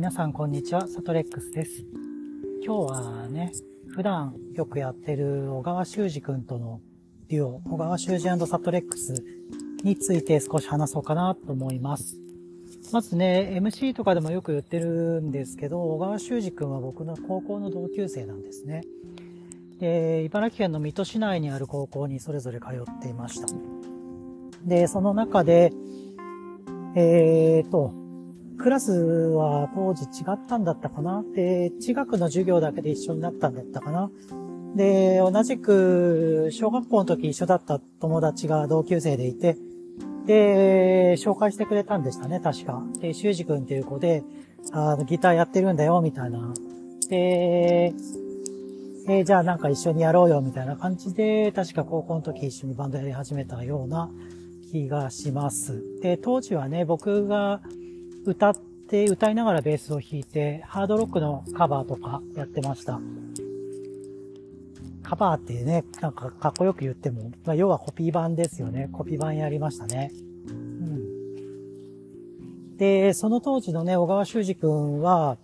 皆さんこんにちは、サトレックスです。今日はね、普段よくやってる小川修二くんとのデュオ、小川修二サトレックスについて少し話そうかなと思います。まずね、MC とかでもよく言ってるんですけど、小川修二くんは僕の高校の同級生なんですね。で、茨城県の水戸市内にある高校にそれぞれ通っていました。で、その中で、えーと、クラスは当時違ったんだったかな？で、地学の授業だけで一緒になったんだったかな？で、同じく小学校の時一緒だった友達が同級生でいて、で、紹介してくれたんでしたね、確か。で、修二君っていう子で、あの、ギターやってるんだよ、みたいな。で、えー、じゃあなんか一緒にやろうよ、みたいな感じで、確か高校の時一緒にバンドやり始めたような気がします。で、当時はね、僕が歌って、歌いながらベースを弾いて、ハードロックのカバーとかやってました。カバーってね、なんかかっこよく言っても、まあ、要はコピー版ですよね。コピー版やりましたね。うん。で、その当時のね、小川修二くんは、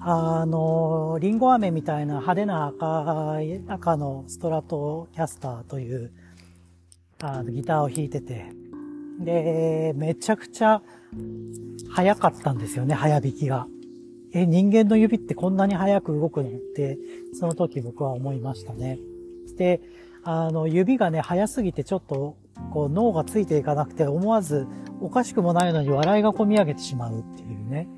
あの、リンゴ飴みたいな派手な赤い、赤のストラトキャスターという、あの、ギターを弾いてて、で、めちゃくちゃ早かったんですよね、早弾きが。え、人間の指ってこんなに早く動くのって、その時僕は思いましたね。で、あの、指がね、早すぎてちょっと、こう、脳がついていかなくて、思わず、おかしくもないのに笑いが込み上げてしまうっていうね。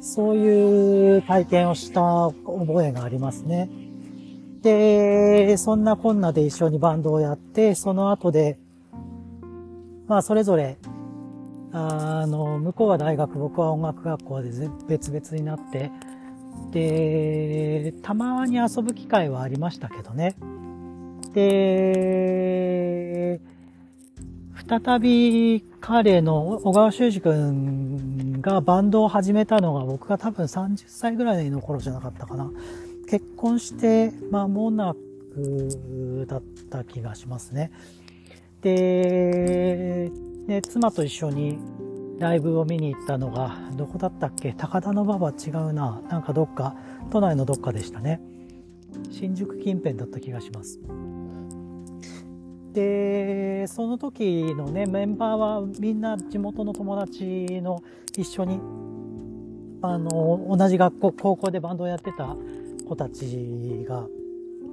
そういう体験をした覚えがありますね。で、そんなこんなで一緒にバンドをやって、その後で、まあ、それぞれ、あの、向こうは大学、僕は音楽学校で別々になって、で、たまに遊ぶ機会はありましたけどね。で、再び彼の小川修二君がバンドを始めたのが僕が多分30歳ぐらいの頃じゃなかったかな。結婚して間もなくだった気がしますね。で、ね、妻と一緒にライブを見に行ったのが、どこだったっけ？高田馬場違うな。なんかどっか、都内のどっかでしたね。新宿近辺だった気がします。で、その時のね、メンバーはみんな地元の友達の一緒に、あの、同じ学校、高校でバンドをやってた子たちが、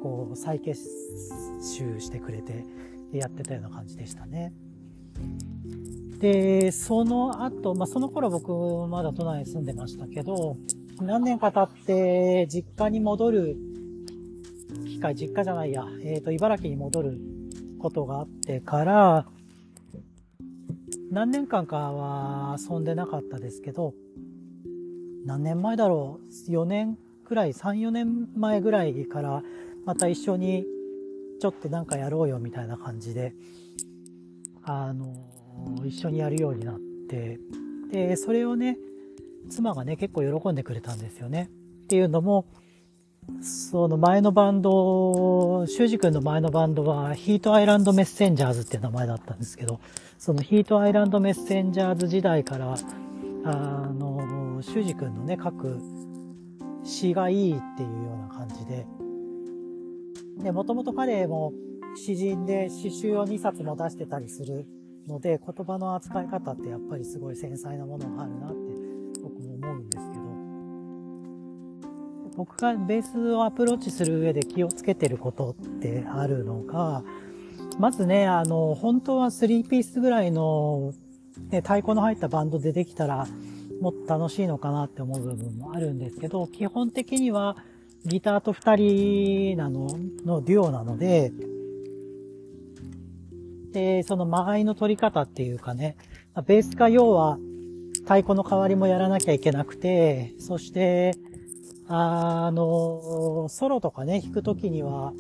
こう、再結集してくれて、やってたような感じでしたね。で、その後、まあ、その頃僕まだ都内に住んでましたけど、何年か経って実家に戻る機会、実家じゃないや、えっ、ー、と、茨城に戻ることがあってから、何年間かは遊んでなかったですけど、何年前だろう ?4 年くらい、3、4年前ぐらいから、また一緒にちょっとなんかやろうよみたいな感じで、あの、一緒にやるようになって、で、それをね、妻がね、結構喜んでくれたんですよね。っていうのも、その前のバンド、修二君の前のバンドはヒートアイランドメッセンジャーズっていう名前だったんですけど、そのヒートアイランドメッセンジャーズ時代から、あの、修二君のね、書く詩がいいっていうような感じで、で、もともと彼も詩人で詩集を2冊も出してたりするので、言葉の扱い方ってやっぱりすごい繊細なものがあるなって僕も思うんですけど、僕がベースをアプローチする上で気をつけてることってあるのが、まずね、あの、本当は3ピースぐらいの、ね、太鼓の入ったバンドでできたら、もっと楽しいのかなって思う部分もあるんですけど、基本的にはギターと二人なの、のデュオなので、で、その間合いの取り方っていうかね、ベースが要は太鼓の代わりもやらなきゃいけなくて、そして、あの、ソロとかね、弾くときには、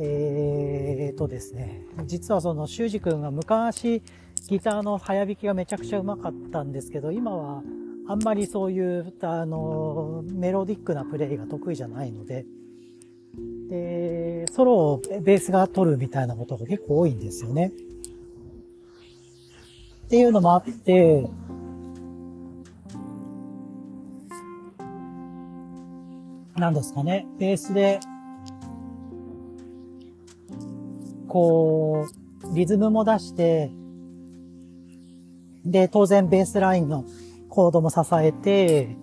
えーとですね、実はその修二くんが昔ギターの早弾きがめちゃくちゃうまかったんですけど、今はあんまりそういう、あの、メロディックなプレイが得意じゃないので、で、ソロをベースが取るみたいなことが結構多いんですよね。っていうのもあって、なんですかね、ベースで、こう、リズムも出して、で、当然ベースラインのコードも支えて、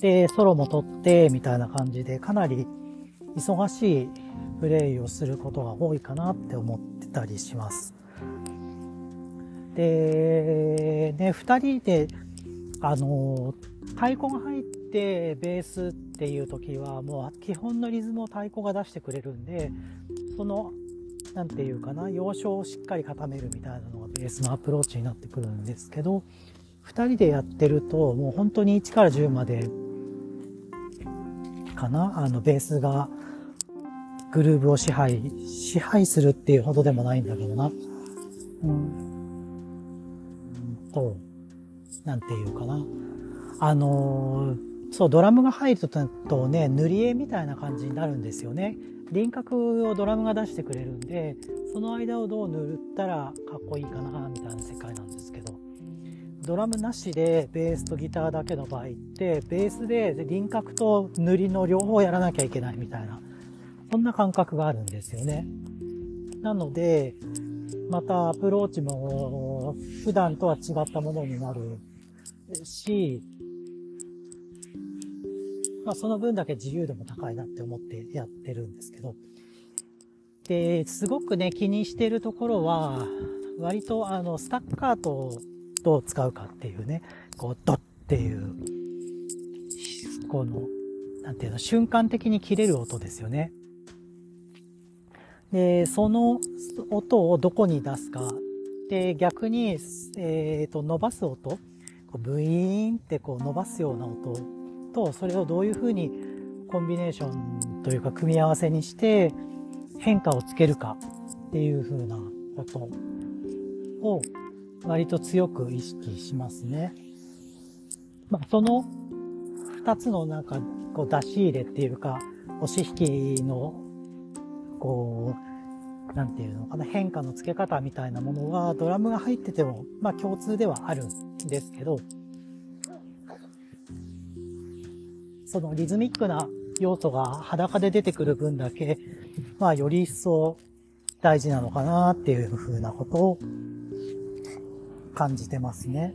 で、ソロも取って、みたいな感じで、かなり忙しいプレイをすることが多いかなって思ってたりします。で、ね、二人で、あの、太鼓が入ってベースっていう時はもう基本のリズムを太鼓が出してくれるんで、その、なんていうかな、要所をしっかり固めるみたいなのがベースのアプローチになってくるんですけど、二人でやってるともう本当に1から10までかな、あのベースがグルーブを支配、支配するっていうほどでもないんだけどな。うん。と、なんていうかな。あの、そう、ドラムが入るとね、塗り絵みたいな感じになるんですよね。輪郭をドラムが出してくれるんで、その間をどう塗ったらかっこいいかな、みたいな世界なんですけど。ドラムなしでベースとギターだけの場合って、ベースで輪郭と塗りの両方やらなきゃいけないみたいな、そんな感覚があるんですよね。なので、またアプローチも普段とは違ったものになるし、まあその分だけ自由度も高いなって思ってやってるんですけど。で、すごくね、気にしてるところは、割とあの、スタッカートをどう使うかっていうね、こう、ドッっていう、この、なんていうの、瞬間的に切れる音ですよね。で、その音をどこに出すか。で、逆に、えっ、ー、と、伸ばす音。こうブイーンってこう伸ばすような音と、それをどういうふうにコンビネーションというか組み合わせにして変化をつけるかっていうふうなことを割と強く意識しますね。まあ、その二つのなんか、こう出し入れっていうか、押し引きの、こう、なんていうのかな、変化の付け方みたいなものは、ドラムが入ってても、まあ共通ではあるんですけど、そのリズミックな要素が裸で出てくる分だけ、まあより一層大事なのかなっていうふうなことを感じてますね。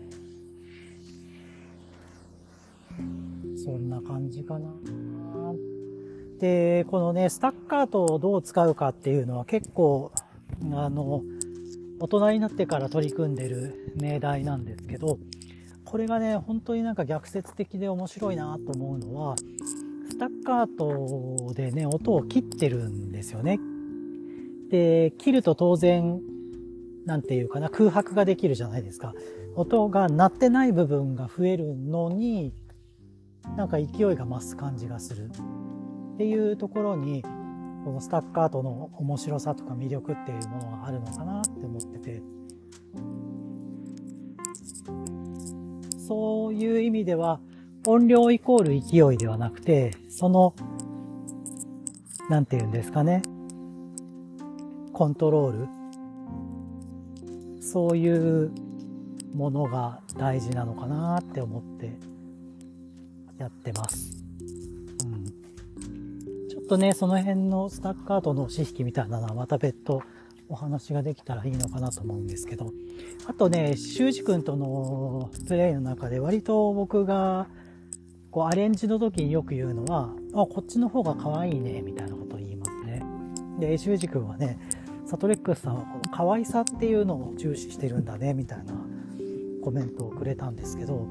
そんな感じかな。で、このね、スタッカートをどう使うかっていうのは結構、あの、大人になってから取り組んでる命題なんですけど、これがね、本当になんか逆説的で面白いなと思うのは、スタッカートでね、音を切ってるんですよね。で、切ると当然なんていうかな、空白ができるじゃないですか。音が鳴ってない部分が増えるのに、なんか勢いが増す感じがする。っていうところに、このスタッカートの面白さとか魅力っていうものがあるのかなって思ってて。そういう意味では、音量イコール勢いではなくて、その、なんて言うんですかね。コントロールそういうものが大事なのかなって思ってやってます。とね、その辺のスタッカートの知識みたいなのはまた別途お話ができたらいいのかなと思うんですけど。あとね、修二君とのプレイの中で割と僕がこうアレンジの時によく言うのは、あ、こっちの方が可愛いね、みたいなことを言いますね。で、修二君はね、サトレックスさんはこの可愛さっていうのを重視してるんだねみたいなコメントをくれたんですけど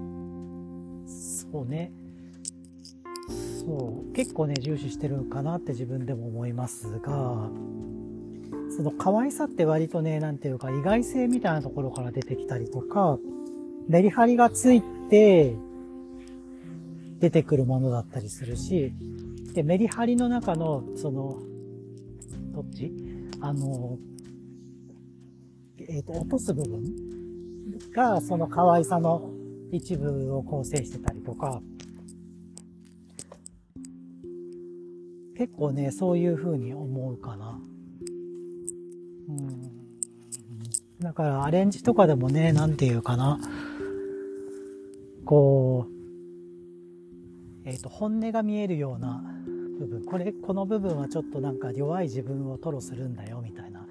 そうねそう。結構ね重視してるかなって自分でも思いますがその可愛さって割とね何ていうか意外性みたいなところから出てきたりとかメリハリがついて出てくるものだったりするしでメリハリの中のそのどっち？あの、えっ、ー、と、落とす部分が、その可愛さの一部を構成してたりとか、結構ね、そういう風に思うかな。うん。だから、アレンジとかでもね、なんていうかな。こう、えっ、ー、と、本音が見えるような部分。これ、この部分はちょっとなんか弱い自分を吐露するんだよみたいな、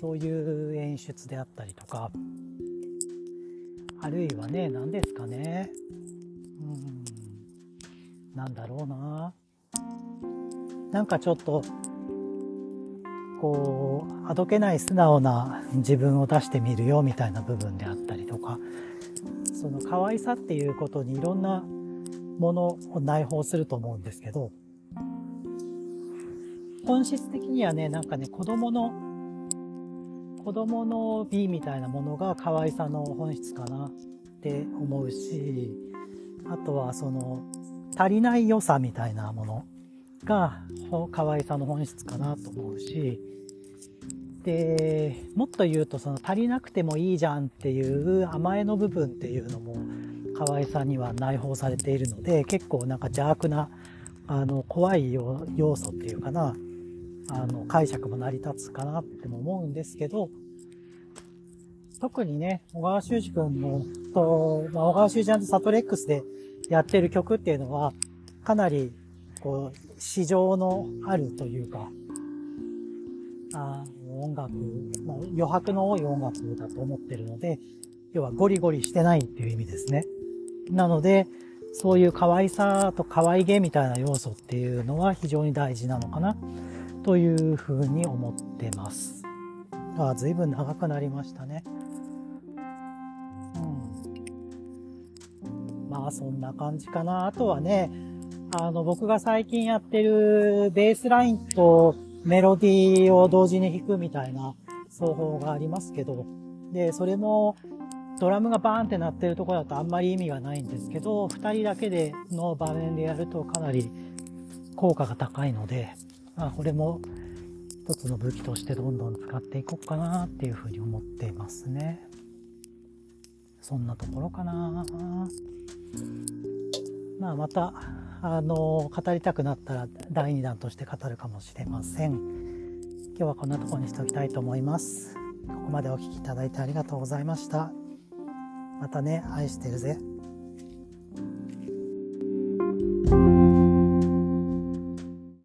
そういう演出であったりとか、あるいはね、何ですかね。うん、なんだろうな。なんかちょっと、こう、あどけない素直な自分を出してみるよみたいな部分であったりとか、その可愛さっていうことにいろんなものを内包すると思うんですけど、本質的にはね、なんかね、子供の、子供の美みたいなものが可愛さの本質かなって思うし、あとはその、足りない良さみたいなもの。が可愛さの本質かなと思うし、で、もっと言うとその足りなくてもいいじゃんっていう甘えの部分っていうのも可愛さには内包されているので、結構なんか邪悪な、あの、怖い要素っていうかな、あの、解釈も成り立つかなっても思うんですけど、特にね、小川修司君の、と、まあ、小川修司サトレックスでやってる曲っていうのは、かなり、こう、市場のあるというか、あ音楽、まあ、余白の多い音楽だと思ってるので、要はゴリゴリしてないっていう意味ですね。なので、そういう可愛さと可愛げみたいな要素っていうのは非常に大事なのかなというふうに思ってます。ああ、随分長くなりましたね。うん。まあそんな感じかな。あとはね、あの僕が最近やってるベースラインとメロディーを同時に弾くみたいな奏法がありますけど、で、それもドラムがバーンって鳴ってるとこだとあんまり意味がないんですけど、二人だけでの場面でやるとかなり効果が高いので、まあ、これも一つの武器としてどんどん使っていこうかなっていうふうに思っていますね。そんなところかな。まあまた、あの、語りたくなったら第2弾として語るかもしれません。今日はこんなところにしておきたいと思います。ここまでお聴きいただいてありがとうございました。またね、愛してるぜ。